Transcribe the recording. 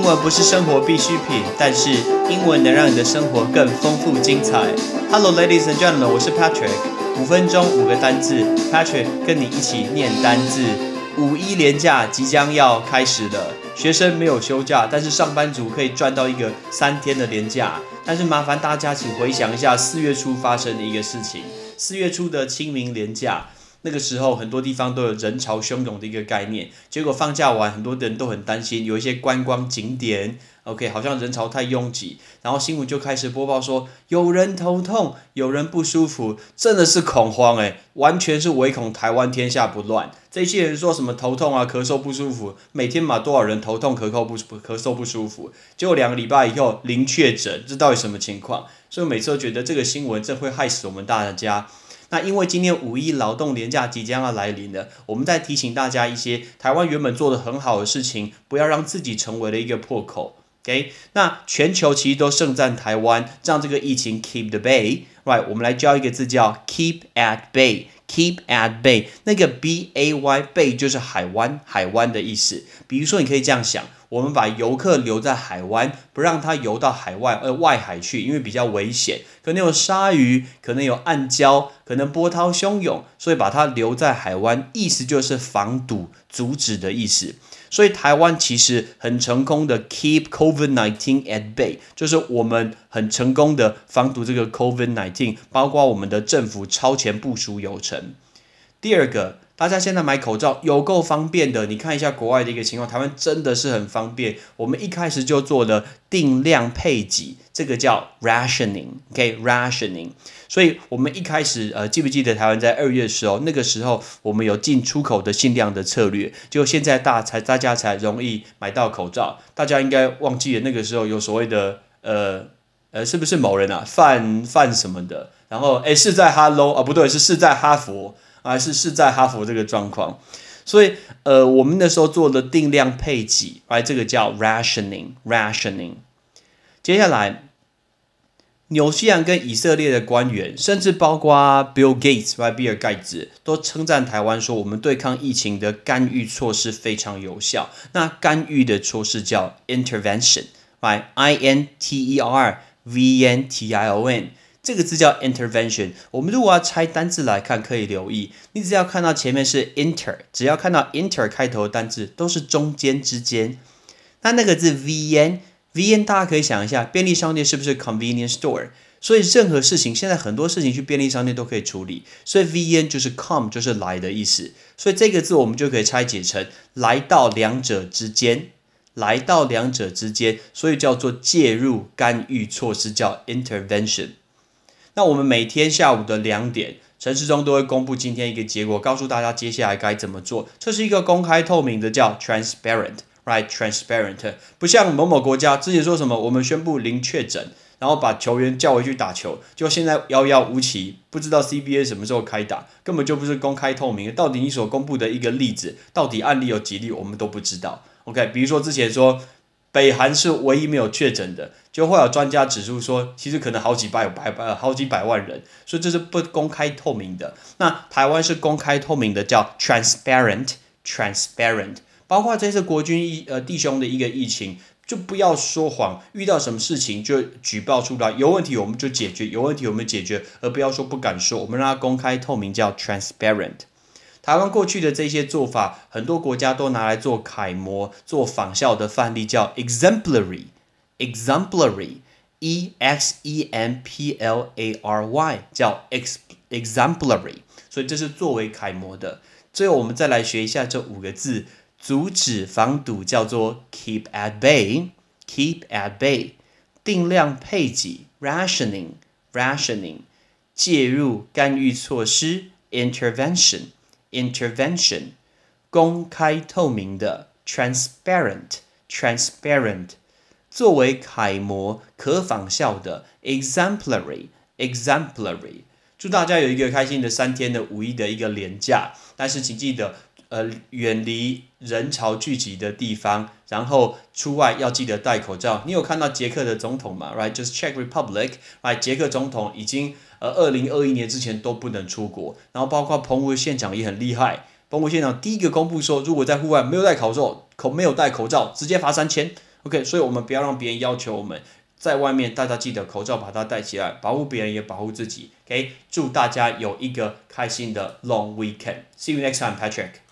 英文不是生活必需品，但是英文能让你的生活更丰富精彩。Hello, ladies and gentlemen，我是 Patrick。五分钟五个单字，Patrick 跟你一起念单字。五一连假即将要开始了，学生没有休假，但是上班族可以赚到一个三天的连假。但是麻烦大家请回想一下四月初发生的一个事情，四月初的清明连假。那个时候，很多地方都有人潮汹涌的一个概念。结果放假完，很多人都很担心，有一些观光景点，OK，好像人潮太拥挤。然后新闻就开始播报说，有人头痛，有人不舒服，真的是恐慌诶，完全是唯恐台湾天下不乱。这些人说什么头痛啊、咳嗽不舒服，每天嘛多少人头痛、咳嗽不咳嗽不舒服，结果两个礼拜以后零确诊，这到底什么情况？所以每次都觉得这个新闻真会害死我们大家。那因为今天五一劳动年假即将要来临了，我们再提醒大家一些台湾原本做的很好的事情，不要让自己成为了一个破口。OK，那全球其实都盛赞台湾，让这个疫情 keep the bay。Right，我们来教一个字叫 keep at bay，keep at bay。那个 b a y bay 就是海湾，海湾的意思。比如说，你可以这样想。我们把游客留在海湾，不让他游到海外呃外海去，因为比较危险，可能有鲨鱼，可能有暗礁，可能波涛汹涌，所以把它留在海湾，意思就是防堵、阻止的意思。所以台湾其实很成功的 keep COVID-19 at bay，就是我们很成功的防堵这个 COVID-19，包括我们的政府超前部署有成。第二个。大家现在买口罩有够方便的，你看一下国外的一个情况，台湾真的是很方便。我们一开始就做了定量配给，这个叫 rationing，OK，rationing。所以我们一开始，呃，记不记得台湾在二月的时候，那个时候我们有进出口的限量的策略，就现在大才大家才容易买到口罩。大家应该忘记了那个时候有所谓的，呃呃，是不是某人啊，范范什么的？然后哎，是在哈喽啊，不对，是是在哈佛。还是是在哈佛这个状况，所以呃，我们那时候做的定量配给，哎，这个叫 rationing，rationing。接下来，纽西兰跟以色列的官员，甚至包括 Bill Gates，比尔盖茨，都称赞台湾说，我们对抗疫情的干预措施非常有效。那干预的措施叫 intervention，right？I N T E R V N T I O N。这个字叫 intervention。我们如果要拆单字来看，可以留意，你只要看到前面是 inter，只要看到 inter 开头的单字，都是中间之间。那那个字 vn，vn 大家可以想一下，便利商店是不是 convenience store？所以任何事情，现在很多事情去便利商店都可以处理。所以 vn 就是 come，就是来的意思。所以这个字我们就可以拆解成来到两者之间，来到两者之间，所以叫做介入干预措施，叫 intervention。那我们每天下午的两点，陈市中都会公布今天一个结果，告诉大家接下来该怎么做。这是一个公开透明的，叫 transparent，right？transparent，不像某某国家之前说什么，我们宣布零确诊，然后把球员叫回去打球，就现在遥遥无期，不知道 CBA 什么时候开打，根本就不是公开透明。到底你所公布的一个例子，到底案例有几例，我们都不知道。OK，比如说之前说。北韩是唯一没有确诊的，就会有专家指出说，其实可能好几百百百好几百万人，所以这是不公开透明的。那台湾是公开透明的，叫 transparent，transparent。包括这次国军一呃弟兄的一个疫情，就不要说谎，遇到什么事情就举报出来，有问题我们就解决，有问题我们解决，而不要说不敢说，我们让它公开透明，叫 transparent。台湾过去的这些做法，很多国家都拿来做楷模、做仿效的范例，叫 exemplary，exemplary，e x e m p l a r y，叫 ex exemplary，所以这是作为楷模的。最后，我们再来学一下这五个字：阻止、防堵，叫做 keep at bay，keep at bay；定量配给，rationing，rationing；介入、干预措施，intervention。intervention，公开透明的；transparent，transparent，作为楷模、可仿效的；exemplary，exemplary。祝大家有一个开心的三天的五一的一个连假，但是请记得，呃，远离人潮聚集的地方，然后出外要记得戴口罩。你有看到捷克的总统吗？Right，just Czech Republic，Right，捷克总统已经。而二零二一年之前都不能出国，然后包括澎湖县长也很厉害，澎湖县长第一个公布说，如果在户外没有戴口罩，口没有戴口罩，直接罚三千。OK，所以我们不要让别人要求我们在外面，大家记得口罩把它戴起来，保护别人也保护自己。OK，祝大家有一个开心的 Long Weekend，See you next time，Patrick。